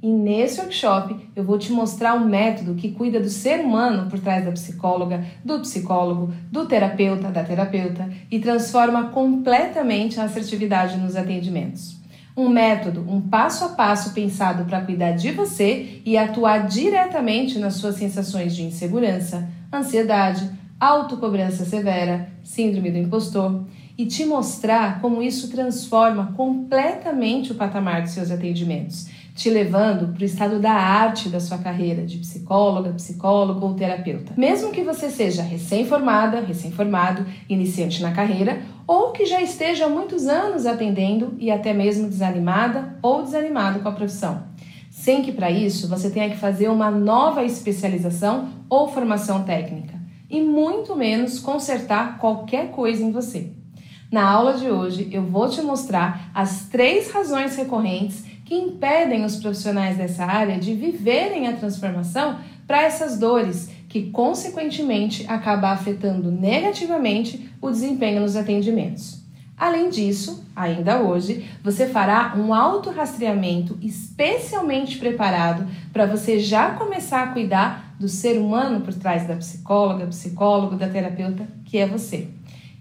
E nesse workshop eu vou te mostrar um método que cuida do ser humano por trás da psicóloga, do psicólogo, do terapeuta, da terapeuta e transforma completamente a assertividade nos atendimentos. Um método, um passo a passo pensado para cuidar de você e atuar diretamente nas suas sensações de insegurança, ansiedade, autocobrança severa, síndrome do impostor e te mostrar como isso transforma completamente o patamar de seus atendimentos, te levando para o estado da arte da sua carreira de psicóloga, psicólogo ou terapeuta. Mesmo que você seja recém-formada, recém-formado, iniciante na carreira ou que já esteja há muitos anos atendendo e até mesmo desanimada ou desanimado com a profissão. Sem que para isso você tenha que fazer uma nova especialização ou formação técnica e muito menos consertar qualquer coisa em você. Na aula de hoje, eu vou te mostrar as três razões recorrentes que impedem os profissionais dessa área de viverem a transformação para essas dores, que consequentemente acaba afetando negativamente o desempenho nos atendimentos. Além disso, ainda hoje, você fará um autorrastreamento especialmente preparado para você já começar a cuidar do ser humano por trás da psicóloga, psicólogo, da terapeuta, que é você.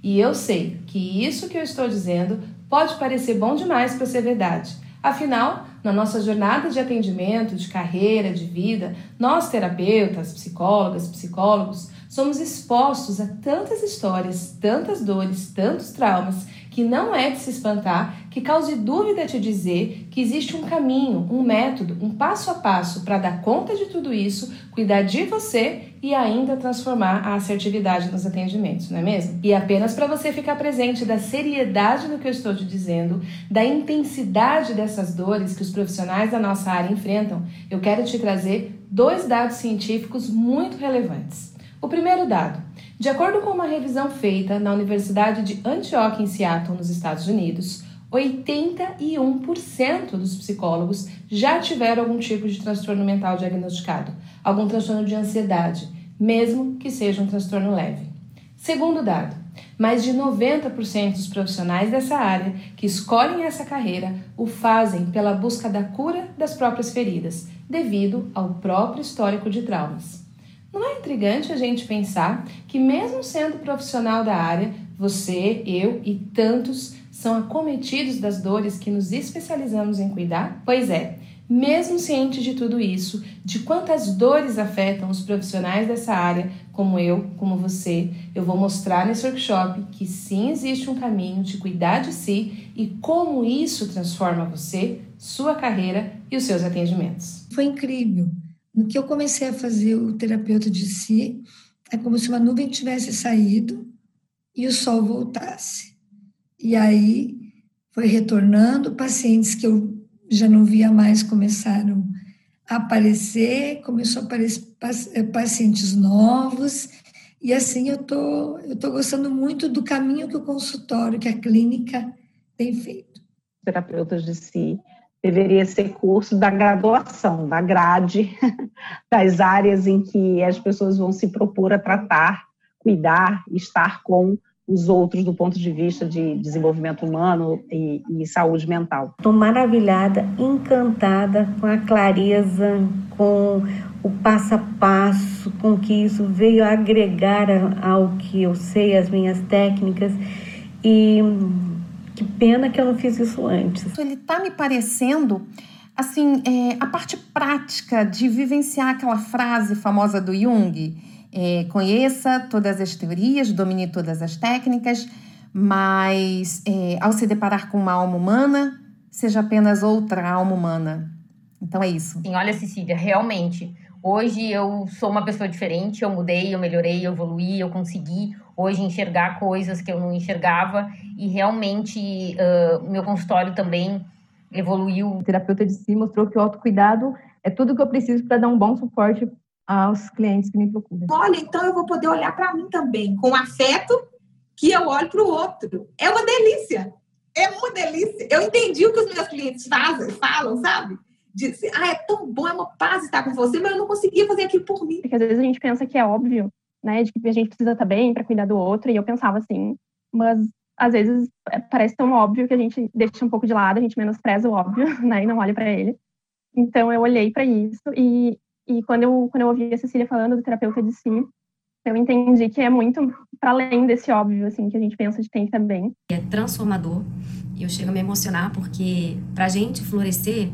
E eu sei que isso que eu estou dizendo pode parecer bom demais para ser verdade. Afinal, na nossa jornada de atendimento, de carreira, de vida, nós terapeutas, psicólogas, psicólogos, somos expostos a tantas histórias, tantas dores, tantos traumas que não é de se espantar, que cause dúvida te dizer que existe um caminho, um método, um passo a passo para dar conta de tudo isso, cuidar de você e ainda transformar a assertividade nos atendimentos, não é mesmo? E apenas para você ficar presente da seriedade do que eu estou te dizendo, da intensidade dessas dores que os profissionais da nossa área enfrentam, eu quero te trazer dois dados científicos muito relevantes. O primeiro dado: de acordo com uma revisão feita na Universidade de Antioch, em Seattle, nos Estados Unidos, 81% dos psicólogos já tiveram algum tipo de transtorno mental diagnosticado, algum transtorno de ansiedade, mesmo que seja um transtorno leve. Segundo dado, mais de 90% dos profissionais dessa área que escolhem essa carreira o fazem pela busca da cura das próprias feridas, devido ao próprio histórico de traumas. Não é intrigante a gente pensar que, mesmo sendo profissional da área, você, eu e tantos são acometidos das dores que nos especializamos em cuidar? Pois é, mesmo ciente de tudo isso, de quantas dores afetam os profissionais dessa área, como eu, como você, eu vou mostrar nesse workshop que sim existe um caminho de cuidar de si e como isso transforma você, sua carreira e os seus atendimentos. Foi incrível. No que eu comecei a fazer o terapeuta de si, é como se uma nuvem tivesse saído e o sol voltasse. E aí foi retornando, pacientes que eu já não via mais começaram a aparecer, começou a aparecer eh, pacientes novos, e assim eu tô, eu tô gostando muito do caminho que o consultório, que a clínica tem feito. Terapeutas de si deveria ser curso da graduação, da grade, das áreas em que as pessoas vão se propor a tratar, cuidar, estar com os outros do ponto de vista de desenvolvimento humano e, e saúde mental. Estou maravilhada, encantada com a clareza, com o passo a passo, com que isso veio agregar ao que eu sei, as minhas técnicas e que pena que eu não fiz isso antes. Ele está me parecendo, assim, é, a parte prática de vivenciar aquela frase famosa do Jung: é, conheça todas as teorias, domine todas as técnicas, mas é, ao se deparar com uma alma humana, seja apenas outra alma humana. Então é isso. Sim, olha, Cecília, realmente. Hoje eu sou uma pessoa diferente, eu mudei, eu melhorei, eu evoluí, eu consegui hoje enxergar coisas que eu não enxergava e realmente uh, meu consultório também evoluiu. O terapeuta de si mostrou que o autocuidado é tudo que eu preciso para dar um bom suporte aos clientes que me procuram. Olha, então eu vou poder olhar para mim também com afeto que eu olho para o outro. É uma delícia. É uma delícia. Eu entendi o que os meus clientes fazem, falam, sabe? De, ah, é tão bom, é uma paz estar com você, mas eu não conseguia fazer aquilo por mim. Porque às vezes a gente pensa que é óbvio, né, de que a gente precisa estar bem para cuidar do outro, e eu pensava assim, mas às vezes é, parece tão óbvio que a gente deixa um pouco de lado, a gente menospreza o óbvio, né, e não olha para ele. Então eu olhei para isso e, e quando eu quando eu ouvi a Cecília falando do terapeuta de si, eu entendi que é muito para além desse óbvio assim que a gente pensa de tem também. É transformador eu chego a me emocionar porque para a gente florescer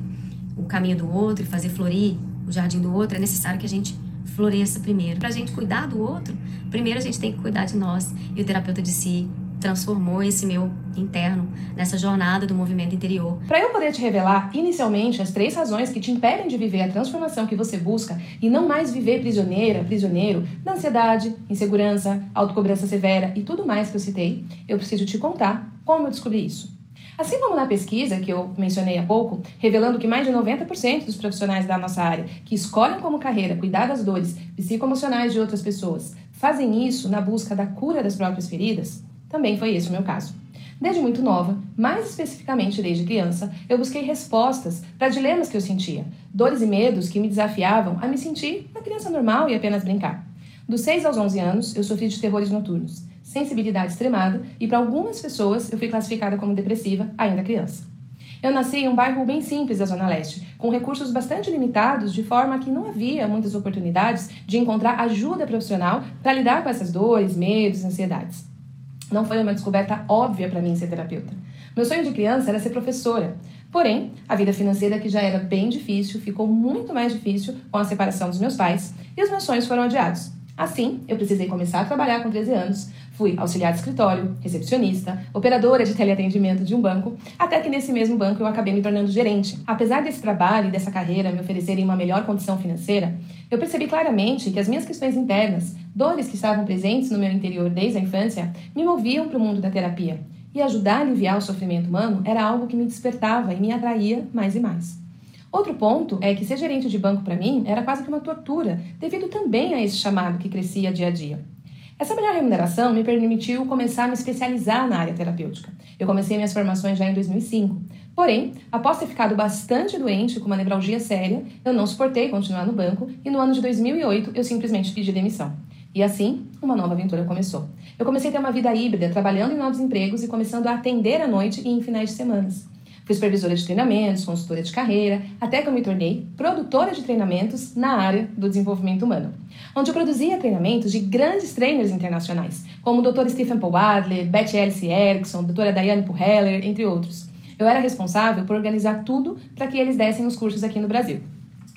o caminho do outro e fazer florir o jardim do outro é necessário que a gente floresça primeiro. Para a gente cuidar do outro, primeiro a gente tem que cuidar de nós e o terapeuta de si transformou esse meu interno nessa jornada do movimento interior. Para eu poder te revelar inicialmente as três razões que te impedem de viver a transformação que você busca e não mais viver prisioneira, prisioneiro da ansiedade, insegurança, autocobrança severa e tudo mais que eu citei, eu preciso te contar como eu descobri isso. Assim como na pesquisa que eu mencionei há pouco, revelando que mais de 90% dos profissionais da nossa área que escolhem como carreira cuidar das dores psicoemocionais de outras pessoas fazem isso na busca da cura das próprias feridas, também foi esse o meu caso. Desde muito nova, mais especificamente desde criança, eu busquei respostas para dilemas que eu sentia, dores e medos que me desafiavam a me sentir uma criança normal e apenas brincar. Dos 6 aos 11 anos, eu sofri de terrores noturnos, sensibilidade extremada e para algumas pessoas eu fui classificada como depressiva ainda criança. Eu nasci em um bairro bem simples da Zona Leste, com recursos bastante limitados, de forma que não havia muitas oportunidades de encontrar ajuda profissional para lidar com essas dores, medos, ansiedades. Não foi uma descoberta óbvia para mim ser terapeuta. Meu sonho de criança era ser professora. Porém, a vida financeira, que já era bem difícil, ficou muito mais difícil com a separação dos meus pais e os meus sonhos foram adiados. Assim, eu precisei começar a trabalhar com 13 anos. Fui auxiliar de escritório, recepcionista, operadora de teleatendimento de um banco, até que nesse mesmo banco eu acabei me tornando gerente. Apesar desse trabalho e dessa carreira me oferecerem uma melhor condição financeira, eu percebi claramente que as minhas questões internas, dores que estavam presentes no meu interior desde a infância, me moviam para o mundo da terapia. E ajudar a aliviar o sofrimento humano era algo que me despertava e me atraía mais e mais. Outro ponto é que ser gerente de banco para mim era quase que uma tortura, devido também a esse chamado que crescia dia a dia. Essa melhor remuneração me permitiu começar a me especializar na área terapêutica. Eu comecei minhas formações já em 2005. Porém, após ter ficado bastante doente com uma nevralgia séria, eu não suportei continuar no banco e no ano de 2008 eu simplesmente pedi demissão. E assim, uma nova aventura começou. Eu comecei a ter uma vida híbrida, trabalhando em novos empregos e começando a atender à noite e em finais de semanas. Fui supervisora de treinamentos, consultora de carreira, até que eu me tornei produtora de treinamentos na área do desenvolvimento humano, onde eu produzia treinamentos de grandes trainers internacionais, como o Dr. Stephen Paul Adler, Beth Alice Erickson, Dra. Diane Puheller, entre outros. Eu era responsável por organizar tudo para que eles dessem os cursos aqui no Brasil.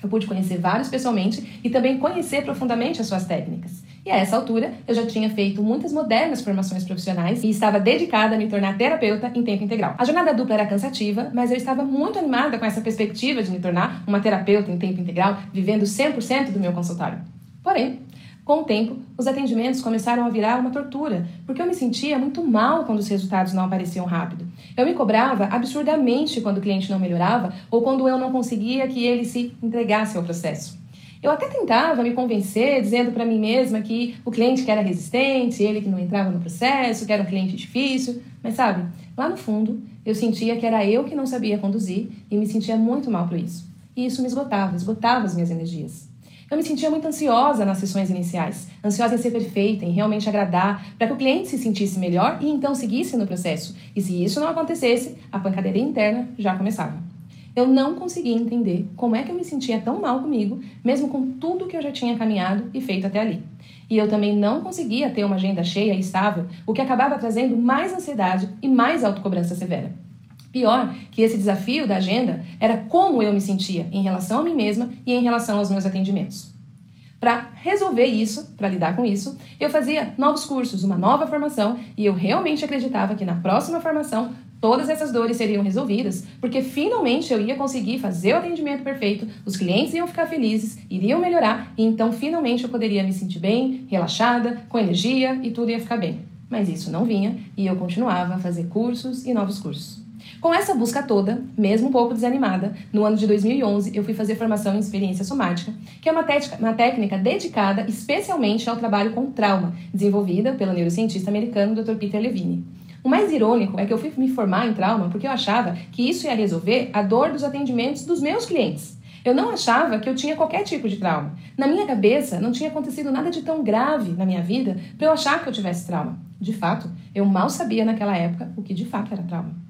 Eu pude conhecer vários pessoalmente e também conhecer profundamente as suas técnicas. E a essa altura, eu já tinha feito muitas modernas formações profissionais e estava dedicada a me tornar terapeuta em tempo integral. A jornada dupla era cansativa, mas eu estava muito animada com essa perspectiva de me tornar uma terapeuta em tempo integral, vivendo 100% do meu consultório. Porém, com o tempo, os atendimentos começaram a virar uma tortura, porque eu me sentia muito mal quando os resultados não apareciam rápido. Eu me cobrava absurdamente quando o cliente não melhorava ou quando eu não conseguia que ele se entregasse ao processo. Eu até tentava me convencer, dizendo para mim mesma que o cliente que era resistente, ele que não entrava no processo, que era um cliente difícil, mas sabe, lá no fundo, eu sentia que era eu que não sabia conduzir e me sentia muito mal por isso. E isso me esgotava, esgotava as minhas energias. Eu me sentia muito ansiosa nas sessões iniciais, ansiosa em ser perfeita, em realmente agradar, para que o cliente se sentisse melhor e então seguisse no processo. E se isso não acontecesse, a pancadeira interna já começava. Eu não conseguia entender como é que eu me sentia tão mal comigo, mesmo com tudo que eu já tinha caminhado e feito até ali. E eu também não conseguia ter uma agenda cheia e estável, o que acabava trazendo mais ansiedade e mais autocobrança severa. Pior que esse desafio da agenda era como eu me sentia em relação a mim mesma e em relação aos meus atendimentos. Para resolver isso, para lidar com isso, eu fazia novos cursos, uma nova formação, e eu realmente acreditava que na próxima formação todas essas dores seriam resolvidas, porque finalmente eu ia conseguir fazer o atendimento perfeito, os clientes iam ficar felizes, iriam melhorar, e então finalmente eu poderia me sentir bem, relaxada, com energia e tudo ia ficar bem. Mas isso não vinha e eu continuava a fazer cursos e novos cursos. Com essa busca toda, mesmo um pouco desanimada, no ano de 2011 eu fui fazer formação em experiência somática, que é uma, uma técnica dedicada especialmente ao trabalho com trauma, desenvolvida pelo neurocientista americano Dr. Peter Levine. O mais irônico é que eu fui me formar em trauma porque eu achava que isso ia resolver a dor dos atendimentos dos meus clientes. Eu não achava que eu tinha qualquer tipo de trauma. Na minha cabeça, não tinha acontecido nada de tão grave na minha vida para eu achar que eu tivesse trauma. De fato, eu mal sabia naquela época o que de fato era trauma.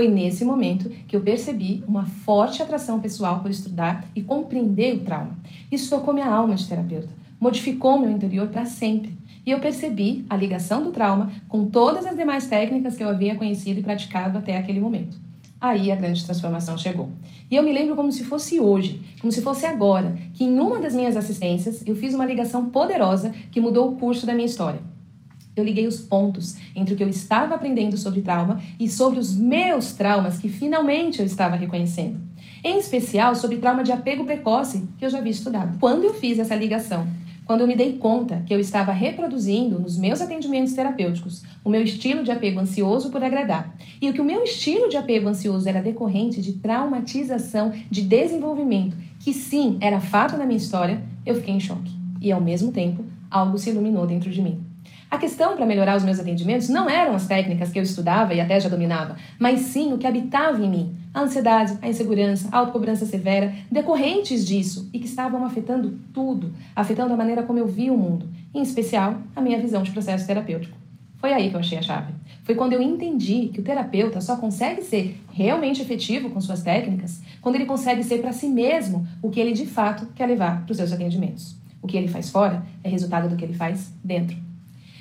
Foi nesse momento que eu percebi uma forte atração pessoal por estudar e compreender o trauma. Isso tocou minha alma de terapeuta, modificou meu interior para sempre. E eu percebi a ligação do trauma com todas as demais técnicas que eu havia conhecido e praticado até aquele momento. Aí a grande transformação chegou. E eu me lembro como se fosse hoje, como se fosse agora, que em uma das minhas assistências eu fiz uma ligação poderosa que mudou o curso da minha história. Eu liguei os pontos entre o que eu estava aprendendo sobre trauma e sobre os meus traumas que finalmente eu estava reconhecendo. Em especial sobre trauma de apego precoce, que eu já havia estudado. Quando eu fiz essa ligação, quando eu me dei conta que eu estava reproduzindo nos meus atendimentos terapêuticos o meu estilo de apego ansioso por agradar, e o que o meu estilo de apego ansioso era decorrente de traumatização de desenvolvimento, que sim era fato na minha história, eu fiquei em choque. E ao mesmo tempo, algo se iluminou dentro de mim. A questão para melhorar os meus atendimentos não eram as técnicas que eu estudava e até já dominava, mas sim o que habitava em mim. A ansiedade, a insegurança, a autocobrança severa, decorrentes disso e que estavam afetando tudo, afetando a maneira como eu via o mundo, em especial a minha visão de processo terapêutico. Foi aí que eu achei a chave. Foi quando eu entendi que o terapeuta só consegue ser realmente efetivo com suas técnicas quando ele consegue ser para si mesmo o que ele de fato quer levar para os seus atendimentos. O que ele faz fora é resultado do que ele faz dentro.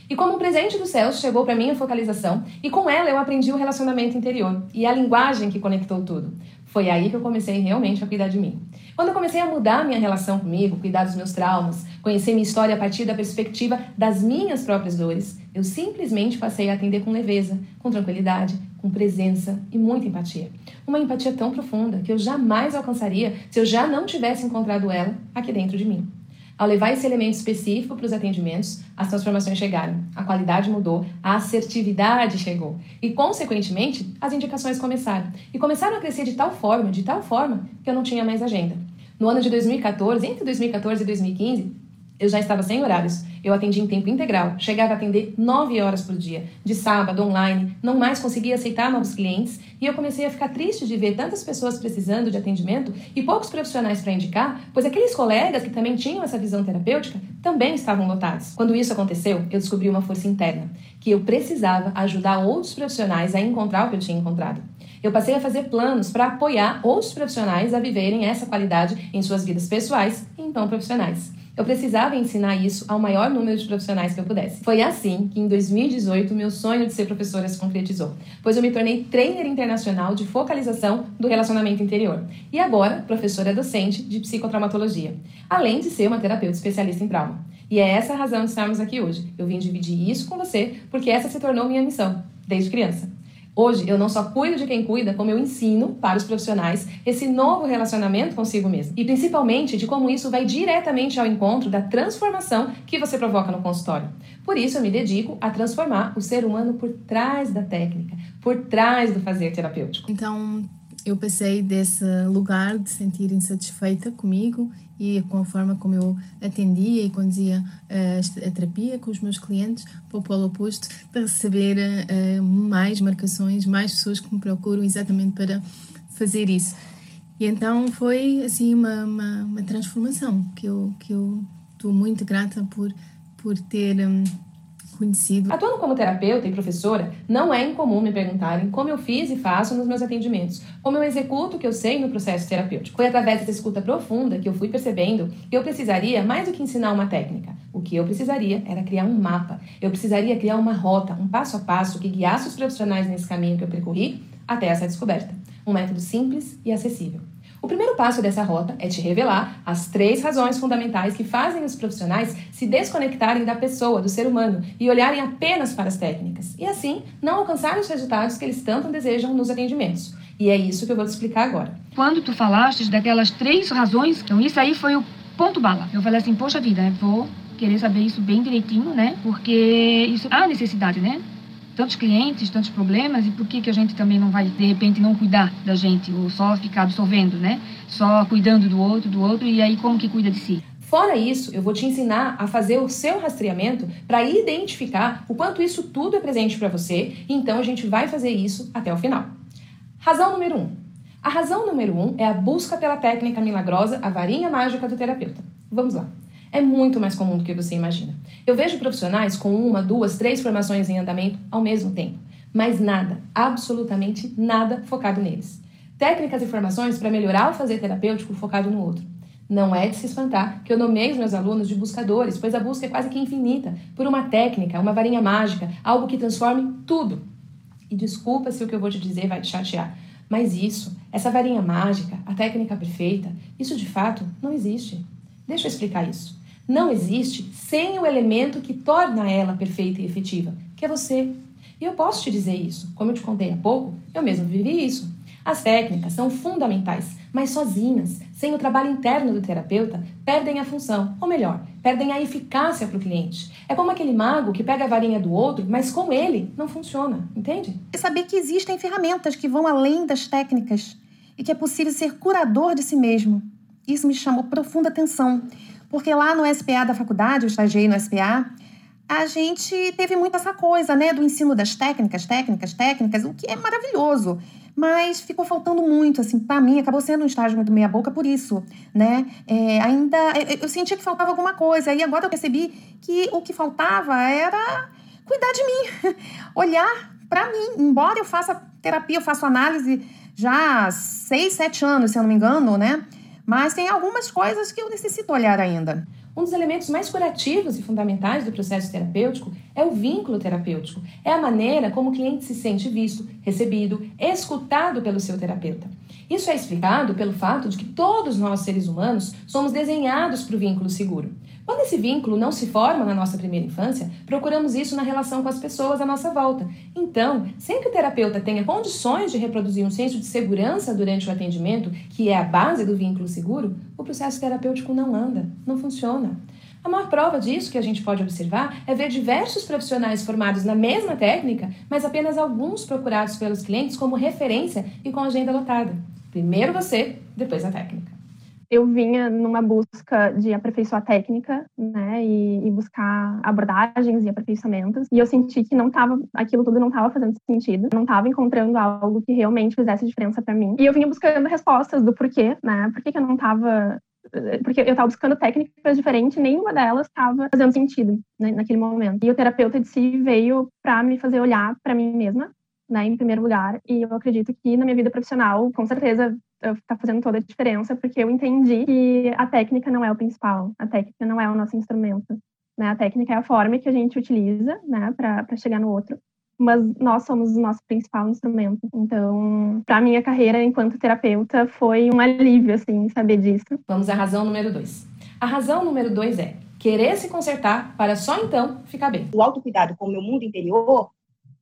E como um presente dos céus, chegou para mim a focalização, e com ela eu aprendi o relacionamento interior e a linguagem que conectou tudo. Foi aí que eu comecei realmente a cuidar de mim. Quando eu comecei a mudar minha relação comigo, cuidar dos meus traumas, conhecer minha história a partir da perspectiva das minhas próprias dores, eu simplesmente passei a atender com leveza, com tranquilidade, com presença e muita empatia. Uma empatia tão profunda que eu jamais alcançaria se eu já não tivesse encontrado ela aqui dentro de mim. Ao levar esse elemento específico para os atendimentos, as transformações chegaram, a qualidade mudou, a assertividade chegou e, consequentemente, as indicações começaram. E começaram a crescer de tal forma, de tal forma, que eu não tinha mais agenda. No ano de 2014, entre 2014 e 2015, eu já estava sem horários. Eu atendi em tempo integral, chegava a atender nove horas por dia, de sábado, online, não mais conseguia aceitar novos clientes e eu comecei a ficar triste de ver tantas pessoas precisando de atendimento e poucos profissionais para indicar, pois aqueles colegas que também tinham essa visão terapêutica também estavam lotados. Quando isso aconteceu, eu descobri uma força interna, que eu precisava ajudar outros profissionais a encontrar o que eu tinha encontrado. Eu passei a fazer planos para apoiar outros profissionais a viverem essa qualidade em suas vidas pessoais e então profissionais. Eu precisava ensinar isso ao maior número de profissionais que eu pudesse. Foi assim que, em 2018, meu sonho de ser professora se concretizou, pois eu me tornei trainer internacional de focalização do relacionamento interior e agora professora docente de psicotraumatologia, além de ser uma terapeuta especialista em trauma. E é essa a razão de estarmos aqui hoje. Eu vim dividir isso com você porque essa se tornou minha missão, desde criança. Hoje, eu não só cuido de quem cuida, como eu ensino para os profissionais esse novo relacionamento consigo mesmo. E principalmente de como isso vai diretamente ao encontro da transformação que você provoca no consultório. Por isso, eu me dedico a transformar o ser humano por trás da técnica, por trás do fazer terapêutico. Então, eu passei desse lugar de sentir insatisfeita comigo e com a forma como eu atendia e conduzia eh, a terapia com os meus clientes para o polo oposto, para receber uh, mais marcações, mais pessoas que me procuram exatamente para fazer isso. E então foi assim uma, uma, uma transformação que eu que eu estou muito grata por por ter um, conhecido. Atuando como terapeuta e professora, não é incomum me perguntarem como eu fiz e faço nos meus atendimentos, como eu executo o que eu sei no processo terapêutico. Foi através dessa escuta profunda que eu fui percebendo que eu precisaria mais do que ensinar uma técnica. O que eu precisaria era criar um mapa. Eu precisaria criar uma rota, um passo a passo que guiasse os profissionais nesse caminho que eu percorri até essa descoberta. Um método simples e acessível. O primeiro passo dessa rota é te revelar as três razões fundamentais que fazem os profissionais se desconectarem da pessoa, do ser humano, e olharem apenas para as técnicas, e assim não alcançarem os resultados que eles tanto desejam nos atendimentos. E é isso que eu vou te explicar agora. Quando tu falaste daquelas três razões, então isso aí foi o ponto bala. Eu falei assim, poxa vida, vou querer saber isso bem direitinho, né? Porque isso há necessidade, né? Tantos clientes, tantos problemas, e por que, que a gente também não vai, de repente, não cuidar da gente, ou só ficar absorvendo, né? Só cuidando do outro, do outro, e aí como que cuida de si? Fora isso, eu vou te ensinar a fazer o seu rastreamento para identificar o quanto isso tudo é presente para você, então a gente vai fazer isso até o final. Razão número 1. Um. A razão número 1 um é a busca pela técnica milagrosa, a varinha mágica do terapeuta. Vamos lá é muito mais comum do que você imagina. Eu vejo profissionais com uma, duas, três formações em andamento ao mesmo tempo. mas nada, absolutamente nada focado neles. Técnicas e formações para melhorar o fazer terapêutico focado no outro. Não é de se espantar que eu nomeei os meus alunos de buscadores, pois a busca é quase que infinita, por uma técnica, uma varinha mágica, algo que transforme tudo. E desculpa se o que eu vou te dizer vai te chatear, mas isso, essa varinha mágica, a técnica perfeita, isso de fato não existe. Deixa eu explicar isso. Não existe sem o elemento que torna ela perfeita e efetiva, que é você. E eu posso te dizer isso. Como eu te contei há pouco, eu mesmo vivi isso. As técnicas são fundamentais, mas sozinhas, sem o trabalho interno do terapeuta, perdem a função, ou melhor, perdem a eficácia para o cliente. É como aquele mago que pega a varinha do outro, mas com ele não funciona, entende? É saber que existem ferramentas que vão além das técnicas e que é possível ser curador de si mesmo. Isso me chamou profunda atenção, porque lá no SPA da faculdade, eu estagiei no SPA, a gente teve muito essa coisa, né, do ensino das técnicas, técnicas, técnicas, o que é maravilhoso mas ficou faltando muito, assim, para mim, acabou sendo um estágio muito meia-boca por isso, né? É, ainda, eu sentia que faltava alguma coisa, e agora eu percebi que o que faltava era cuidar de mim, olhar para mim. Embora eu faça terapia, eu faço análise já há seis, sete anos, se eu não me engano, né? Mas tem algumas coisas que eu necessito olhar ainda. Um dos elementos mais curativos e fundamentais do processo terapêutico é o vínculo terapêutico. É a maneira como o cliente se sente visto, recebido, escutado pelo seu terapeuta. Isso é explicado pelo fato de que todos nós, seres humanos, somos desenhados para o vínculo seguro. Quando esse vínculo não se forma na nossa primeira infância, procuramos isso na relação com as pessoas à nossa volta. Então, sem que o terapeuta tenha condições de reproduzir um senso de segurança durante o atendimento, que é a base do vínculo seguro, o processo terapêutico não anda, não funciona. A maior prova disso que a gente pode observar é ver diversos profissionais formados na mesma técnica, mas apenas alguns procurados pelos clientes como referência e com agenda lotada. Primeiro você, depois a técnica eu vinha numa busca de aperfeiçoar técnica, né, e, e, buscar abordagens e aperfeiçoamentos, e eu senti que não estava, aquilo tudo não estava fazendo sentido, não estava encontrando algo que realmente fizesse diferença para mim. E eu vinha buscando respostas do porquê, né, por que, que eu não estava porque eu estava buscando técnicas diferentes, nenhuma delas estava fazendo sentido né, naquele momento. E o terapeuta de si veio para me fazer olhar para mim mesma, né, em primeiro lugar. E eu acredito que na minha vida profissional, com certeza, está fazendo toda a diferença, porque eu entendi que a técnica não é o principal, a técnica não é o nosso instrumento. Né? A técnica é a forma que a gente utiliza né, para chegar no outro, mas nós somos o nosso principal instrumento. Então, para minha carreira enquanto terapeuta, foi um alívio, assim, saber disso. Vamos à razão número dois. A razão número dois é querer se consertar para só então ficar bem. O autocuidado com o meu mundo interior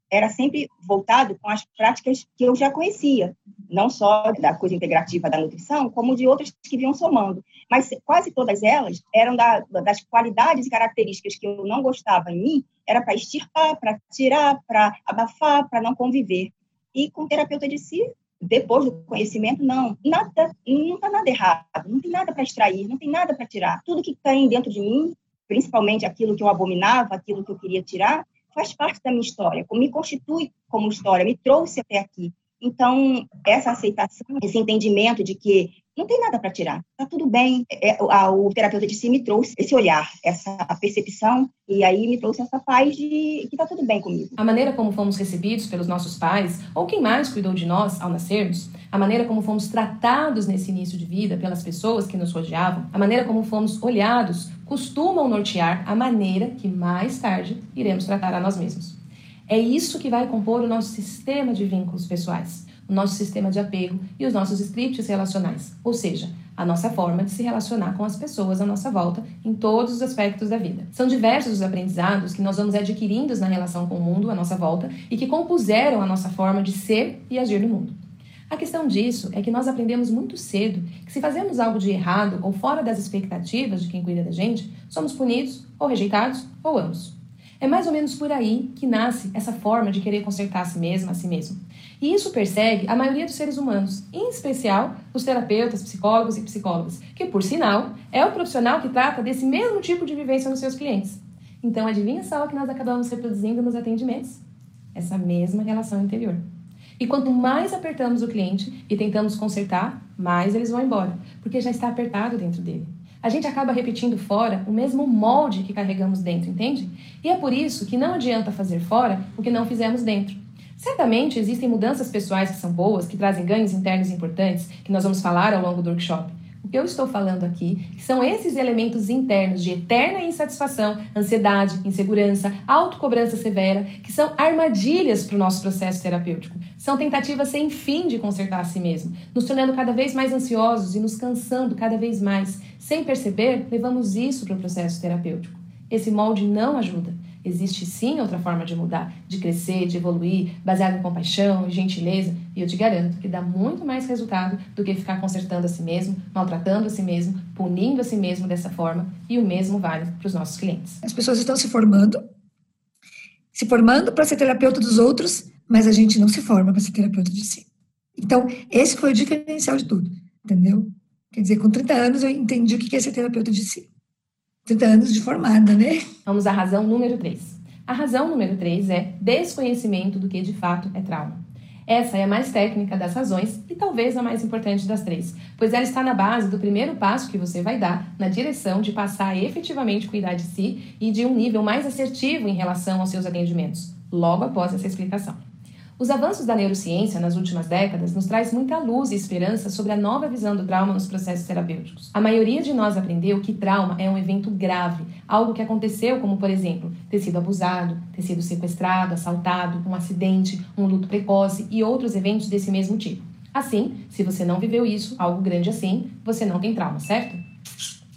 era sempre voltado com as práticas que eu já conhecia, não só da coisa integrativa da nutrição, como de outras que vinham somando. Mas quase todas elas eram da, das qualidades e características que eu não gostava em mim, era para extirpar, para tirar, para abafar, para não conviver. E com o terapeuta de si, depois do conhecimento, não, nada, não está nada errado, não tem nada para extrair, não tem nada para tirar. Tudo que tem dentro de mim, principalmente aquilo que eu abominava, aquilo que eu queria tirar, faz parte da minha história, me constitui como história, me trouxe até aqui. Então, essa aceitação, esse entendimento de que não tem nada para tirar, tá tudo bem. É, a, o terapeuta de si me trouxe esse olhar, essa percepção, e aí me trouxe essa paz de que tá tudo bem comigo. A maneira como fomos recebidos pelos nossos pais, ou quem mais cuidou de nós ao nascermos, a maneira como fomos tratados nesse início de vida pelas pessoas que nos rodeavam, a maneira como fomos olhados, costumam nortear a maneira que mais tarde iremos tratar a nós mesmos. É isso que vai compor o nosso sistema de vínculos pessoais o nosso sistema de apego e os nossos scripts relacionais, ou seja, a nossa forma de se relacionar com as pessoas à nossa volta em todos os aspectos da vida. São diversos os aprendizados que nós vamos adquirindo na relação com o mundo à nossa volta e que compuseram a nossa forma de ser e agir no mundo. A questão disso é que nós aprendemos muito cedo que se fazemos algo de errado ou fora das expectativas de quem cuida da gente, somos punidos ou rejeitados ou ambos. É mais ou menos por aí que nasce essa forma de querer consertar a si a si mesmo. E isso persegue a maioria dos seres humanos, em especial os terapeutas, psicólogos e psicólogas, que, por sinal, é o profissional que trata desse mesmo tipo de vivência nos seus clientes. Então, adivinha só o que nós acabamos reproduzindo nos atendimentos? Essa mesma relação interior. E quanto mais apertamos o cliente e tentamos consertar, mais eles vão embora, porque já está apertado dentro dele. A gente acaba repetindo fora o mesmo molde que carregamos dentro, entende? E é por isso que não adianta fazer fora o que não fizemos dentro. Certamente existem mudanças pessoais que são boas, que trazem ganhos internos importantes, que nós vamos falar ao longo do workshop. Que eu estou falando aqui são esses elementos internos de eterna insatisfação, ansiedade, insegurança, autocobrança severa, que são armadilhas para o nosso processo terapêutico. São tentativas sem fim de consertar a si mesmo, nos tornando cada vez mais ansiosos e nos cansando cada vez mais. Sem perceber, levamos isso para o processo terapêutico. Esse molde não ajuda. Existe sim outra forma de mudar, de crescer, de evoluir, baseado em compaixão e gentileza, e eu te garanto que dá muito mais resultado do que ficar consertando a si mesmo, maltratando a si mesmo, punindo a si mesmo dessa forma, e o mesmo vale para os nossos clientes. As pessoas estão se formando, se formando para ser terapeuta dos outros, mas a gente não se forma para ser terapeuta de si. Então, esse foi o diferencial de tudo, entendeu? Quer dizer, com 30 anos eu entendi o que é ser terapeuta de si. 30 anos de formada, né? Vamos à razão número 3. A razão número 3 é desconhecimento do que de fato é trauma. Essa é a mais técnica das razões e talvez a mais importante das três, pois ela está na base do primeiro passo que você vai dar na direção de passar a efetivamente cuidar de si e de um nível mais assertivo em relação aos seus atendimentos, logo após essa explicação. Os avanços da neurociência nas últimas décadas nos traz muita luz e esperança sobre a nova visão do trauma nos processos terapêuticos. A maioria de nós aprendeu que trauma é um evento grave, algo que aconteceu, como por exemplo, ter sido abusado, ter sido sequestrado, assaltado, um acidente, um luto precoce e outros eventos desse mesmo tipo. Assim, se você não viveu isso, algo grande assim, você não tem trauma, certo?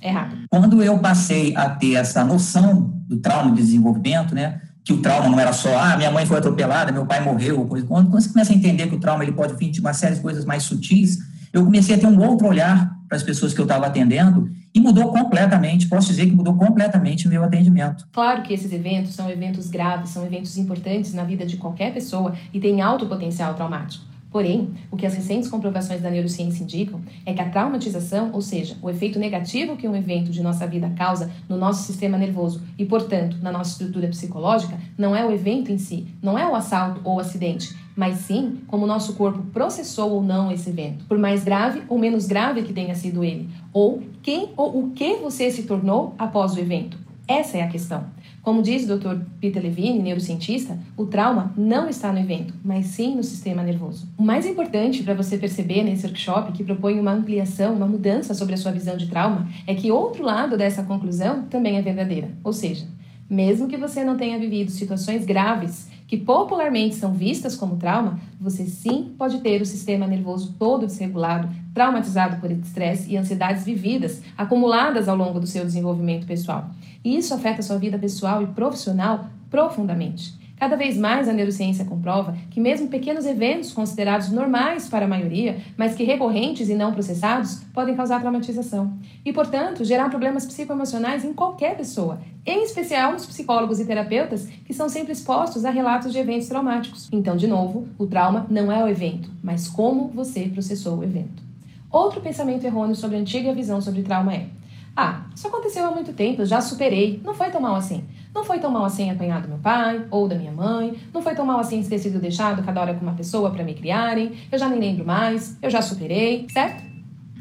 Errado. Quando eu passei a ter essa noção do trauma de desenvolvimento, né? Que o trauma não era só, ah, minha mãe foi atropelada, meu pai morreu, coisa. Quando, quando você começa a entender que o trauma ele pode vir de uma série de coisas mais sutis, eu comecei a ter um outro olhar para as pessoas que eu estava atendendo e mudou completamente, posso dizer que mudou completamente o meu atendimento. Claro que esses eventos são eventos graves, são eventos importantes na vida de qualquer pessoa e têm alto potencial traumático. Porém, o que as recentes comprovações da neurociência indicam é que a traumatização, ou seja, o efeito negativo que um evento de nossa vida causa no nosso sistema nervoso e, portanto, na nossa estrutura psicológica, não é o evento em si, não é o assalto ou o acidente, mas sim como o nosso corpo processou ou não esse evento, por mais grave ou menos grave que tenha sido ele, ou quem ou o que você se tornou após o evento. Essa é a questão. Como diz o Dr. Peter Levine, neurocientista, o trauma não está no evento, mas sim no sistema nervoso. O mais importante para você perceber nesse workshop, que propõe uma ampliação, uma mudança sobre a sua visão de trauma, é que outro lado dessa conclusão também é verdadeira. Ou seja, mesmo que você não tenha vivido situações graves que popularmente são vistas como trauma, você sim pode ter o sistema nervoso todo desregulado, traumatizado por estresse e ansiedades vividas, acumuladas ao longo do seu desenvolvimento pessoal. E isso afeta sua vida pessoal e profissional profundamente. Cada vez mais a neurociência comprova que mesmo pequenos eventos considerados normais para a maioria, mas que recorrentes e não processados, podem causar traumatização e, portanto, gerar problemas psicoemocionais em qualquer pessoa, em especial nos psicólogos e terapeutas que são sempre expostos a relatos de eventos traumáticos. Então, de novo, o trauma não é o evento, mas como você processou o evento. Outro pensamento errôneo sobre a antiga visão sobre trauma é: ah, isso aconteceu há muito tempo, eu já superei, não foi tão mal assim. Não foi tão mal assim apanhar do meu pai ou da minha mãe, não foi tão mal assim ter sido deixado cada hora com uma pessoa para me criarem, eu já nem lembro mais, eu já superei, certo?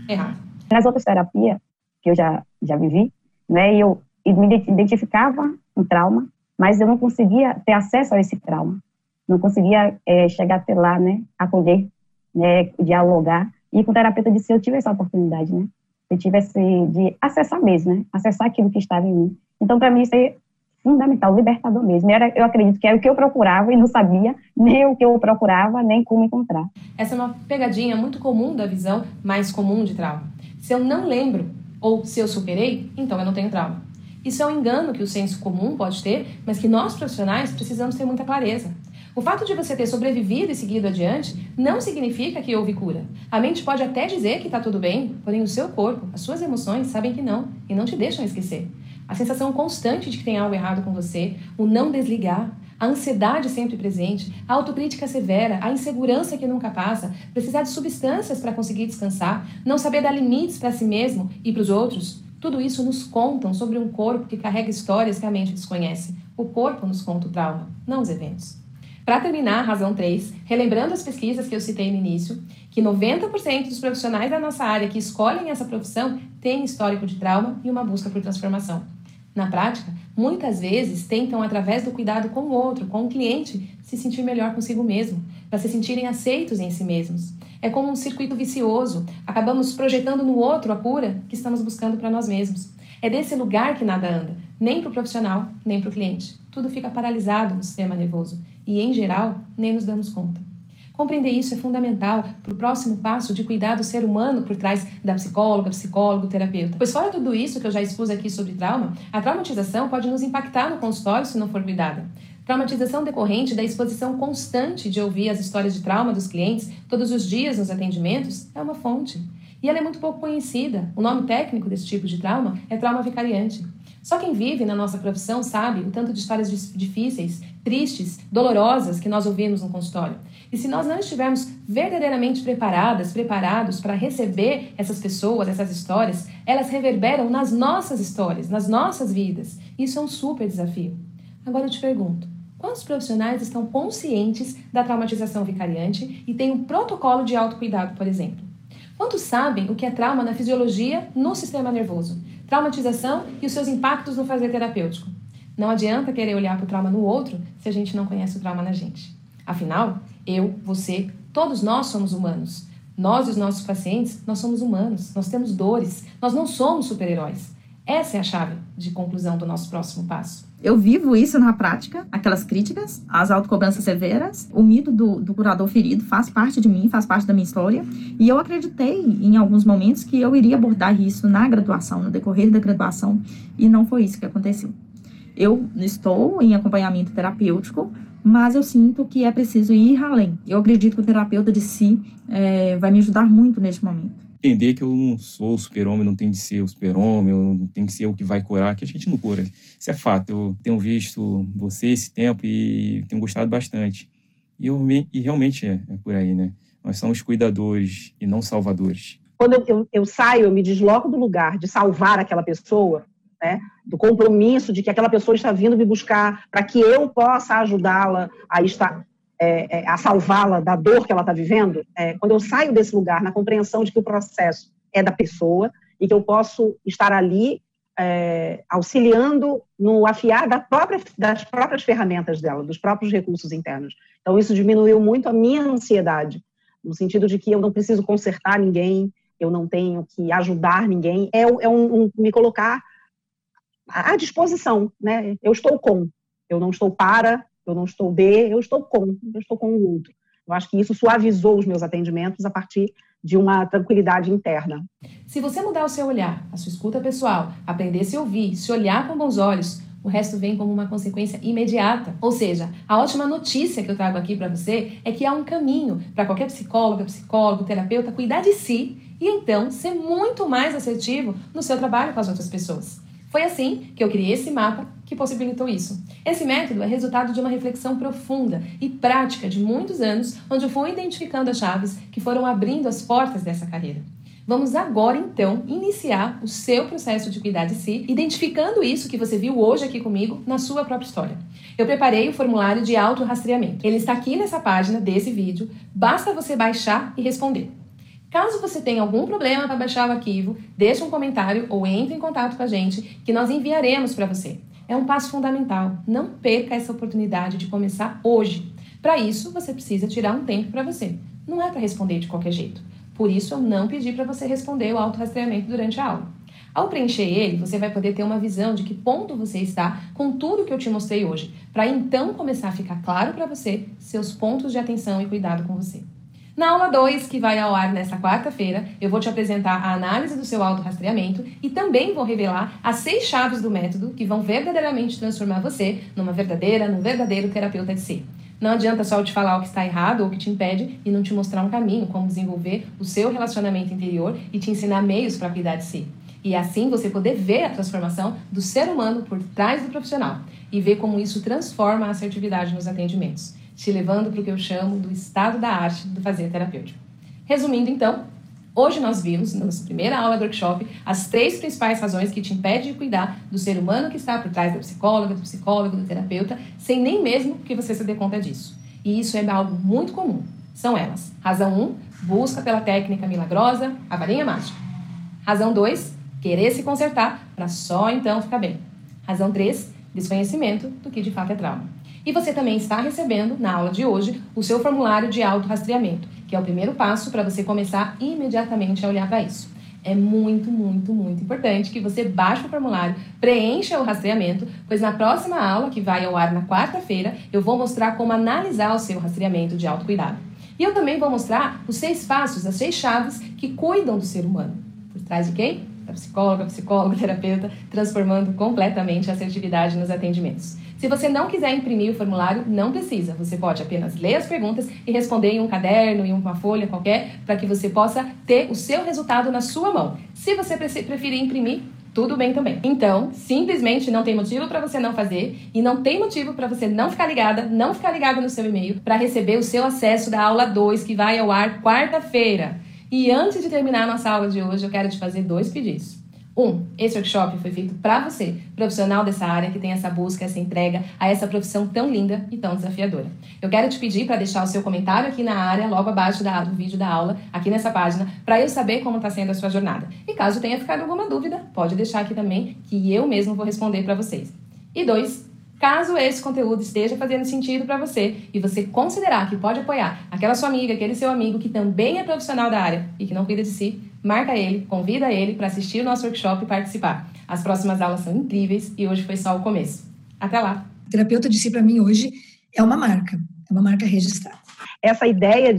Errado. Nas outras terapias que eu já, já vivi, né, eu me identificava um trauma, mas eu não conseguia ter acesso a esse trauma. Não conseguia é, chegar até lá, né, acolher, né, dialogar. E com o terapeuta de si eu tive essa oportunidade, né? Eu tive esse, de acessar mesmo, né? Acessar aquilo que estava em mim. Então, para mim, isso é fundamental, libertador mesmo. Era, eu acredito que era o que eu procurava e não sabia nem o que eu procurava, nem como encontrar. Essa é uma pegadinha muito comum da visão mais comum de trauma. Se eu não lembro ou se eu superei, então eu não tenho trauma. Isso é um engano que o senso comum pode ter, mas que nós profissionais precisamos ter muita clareza. O fato de você ter sobrevivido e seguido adiante não significa que houve cura. A mente pode até dizer que está tudo bem, porém o seu corpo, as suas emoções sabem que não e não te deixam esquecer. A sensação constante de que tem algo errado com você, o não desligar, a ansiedade sempre presente, a autocrítica severa, a insegurança que nunca passa, precisar de substâncias para conseguir descansar, não saber dar limites para si mesmo e para os outros, tudo isso nos contam sobre um corpo que carrega histórias que a mente desconhece. O corpo nos conta o trauma, não os eventos. Para terminar, razão 3, relembrando as pesquisas que eu citei no início, que 90% dos profissionais da nossa área que escolhem essa profissão têm histórico de trauma e uma busca por transformação. Na prática, muitas vezes tentam, através do cuidado com o outro, com o cliente, se sentir melhor consigo mesmo, para se sentirem aceitos em si mesmos. É como um circuito vicioso. Acabamos projetando no outro a cura que estamos buscando para nós mesmos. É desse lugar que nada anda, nem para o profissional, nem para o cliente. Tudo fica paralisado no sistema nervoso e, em geral, nem nos damos conta. Compreender isso é fundamental para o próximo passo de cuidar do ser humano por trás da psicóloga, psicólogo, terapeuta. Pois fora tudo isso que eu já expus aqui sobre trauma, a traumatização pode nos impactar no consultório se não for cuidada. Traumatização decorrente da exposição constante de ouvir as histórias de trauma dos clientes todos os dias nos atendimentos é uma fonte. E ela é muito pouco conhecida. O nome técnico desse tipo de trauma é trauma vicariante. Só quem vive na nossa profissão sabe o tanto de histórias difíceis, tristes, dolorosas que nós ouvimos no consultório. E se nós não estivermos verdadeiramente preparadas, preparados para receber essas pessoas, essas histórias, elas reverberam nas nossas histórias, nas nossas vidas. Isso é um super desafio. Agora eu te pergunto: quantos profissionais estão conscientes da traumatização vicariante e têm um protocolo de autocuidado, por exemplo? Quantos sabem o que é trauma na fisiologia, no sistema nervoso? Traumatização e os seus impactos no fazer terapêutico. Não adianta querer olhar para o trauma no outro se a gente não conhece o trauma na gente. Afinal, eu, você, todos nós somos humanos. Nós e os nossos pacientes, nós somos humanos, nós temos dores, nós não somos super-heróis. Essa é a chave de conclusão do nosso próximo passo. Eu vivo isso na prática, aquelas críticas, as autocobranças severas, o mito do, do, curador ferido faz parte de mim, faz parte da minha história. E eu acreditei em alguns momentos que eu iria abordar isso na graduação, no decorrer da graduação, e não foi isso que aconteceu. Eu estou em acompanhamento terapêutico, mas eu sinto que é preciso ir além. Eu acredito que o terapeuta de si é, vai me ajudar muito neste momento entender que eu não sou o super-homem, não tem de ser o super-homem, não tem que ser o que vai curar, que a gente não cura. Isso é fato. Eu tenho visto você esse tempo e tenho gostado bastante. E, eu, e realmente é, é por aí, né? Nós somos cuidadores e não salvadores. Quando eu, eu, eu saio, eu me desloco do lugar de salvar aquela pessoa, né, do compromisso de que aquela pessoa está vindo me buscar para que eu possa ajudá-la a estar é, é, a salvá-la da dor que ela está vivendo, é, quando eu saio desse lugar na compreensão de que o processo é da pessoa e que eu posso estar ali é, auxiliando no afiar da própria, das próprias ferramentas dela, dos próprios recursos internos. Então, isso diminuiu muito a minha ansiedade, no sentido de que eu não preciso consertar ninguém, eu não tenho que ajudar ninguém, é, é um, um, me colocar à disposição, né? Eu estou com, eu não estou para, eu não estou de, eu estou com, eu estou com o outro. Eu acho que isso suavizou os meus atendimentos a partir de uma tranquilidade interna. Se você mudar o seu olhar, a sua escuta pessoal, aprender a se ouvir, se olhar com bons olhos, o resto vem como uma consequência imediata. Ou seja, a ótima notícia que eu trago aqui para você é que há um caminho para qualquer psicóloga, psicólogo, terapeuta cuidar de si e então ser muito mais assertivo no seu trabalho com as outras pessoas. Foi assim que eu criei esse mapa que possibilitou isso. Esse método é resultado de uma reflexão profunda e prática de muitos anos, onde eu fui identificando as chaves que foram abrindo as portas dessa carreira. Vamos agora, então, iniciar o seu processo de cuidar de si, identificando isso que você viu hoje aqui comigo na sua própria história. Eu preparei o formulário de auto-rastreamento. Ele está aqui nessa página desse vídeo, basta você baixar e responder. Caso você tenha algum problema para baixar o arquivo, deixe um comentário ou entre em contato com a gente que nós enviaremos para você. É um passo fundamental. Não perca essa oportunidade de começar hoje. Para isso, você precisa tirar um tempo para você. Não é para responder de qualquer jeito. Por isso, eu não pedi para você responder o autorrastreamento durante a aula. Ao preencher ele, você vai poder ter uma visão de que ponto você está com tudo que eu te mostrei hoje, para então começar a ficar claro para você seus pontos de atenção e cuidado com você. Na aula 2, que vai ao ar nesta quarta-feira, eu vou te apresentar a análise do seu autorrastreamento e também vou revelar as seis chaves do método que vão verdadeiramente transformar você numa verdadeira, num verdadeiro terapeuta de si. Não adianta só eu te falar o que está errado ou o que te impede e não te mostrar um caminho, como desenvolver o seu relacionamento interior e te ensinar meios para cuidar de si. E assim você poder ver a transformação do ser humano por trás do profissional e ver como isso transforma a assertividade nos atendimentos te levando para o que eu chamo do estado da arte do fazer terapêutico. Resumindo, então, hoje nós vimos, na nossa primeira aula do workshop, as três principais razões que te impedem de cuidar do ser humano que está por trás da psicóloga, do psicólogo, do terapeuta, sem nem mesmo que você se dê conta disso. E isso é algo muito comum. São elas. Razão 1, um, busca pela técnica milagrosa, a varinha mágica. Razão 2, querer se consertar para só então ficar bem. Razão 3, desconhecimento do que de fato é trauma. E você também está recebendo, na aula de hoje, o seu formulário de autorrastreamento, que é o primeiro passo para você começar imediatamente a olhar para isso. É muito, muito, muito importante que você baixe o formulário, preencha o rastreamento, pois na próxima aula, que vai ao ar na quarta-feira, eu vou mostrar como analisar o seu rastreamento de autocuidado. E eu também vou mostrar os seis passos, as seis chaves que cuidam do ser humano. Por trás de quem? Da psicóloga, psicólogo, terapeuta, transformando completamente a assertividade nos atendimentos. Se você não quiser imprimir o formulário, não precisa. Você pode apenas ler as perguntas e responder em um caderno, em uma folha qualquer, para que você possa ter o seu resultado na sua mão. Se você preferir imprimir, tudo bem também. Então, simplesmente não tem motivo para você não fazer e não tem motivo para você não ficar ligada, não ficar ligado no seu e-mail para receber o seu acesso da aula 2 que vai ao ar quarta-feira. E antes de terminar a nossa aula de hoje, eu quero te fazer dois pedidos. Um, esse workshop foi feito para você, profissional dessa área que tem essa busca, essa entrega a essa profissão tão linda e tão desafiadora. Eu quero te pedir para deixar o seu comentário aqui na área, logo abaixo do vídeo da aula, aqui nessa página, para eu saber como está sendo a sua jornada. E caso tenha ficado alguma dúvida, pode deixar aqui também, que eu mesmo vou responder para vocês. E dois, Caso esse conteúdo esteja fazendo sentido para você e você considerar que pode apoiar aquela sua amiga, aquele seu amigo que também é profissional da área e que não cuida de si, marca ele, convida ele para assistir o nosso workshop e participar. As próximas aulas são incríveis e hoje foi só o começo. Até lá! terapeuta de si para mim hoje é uma marca, é uma marca registrada. Essa ideia de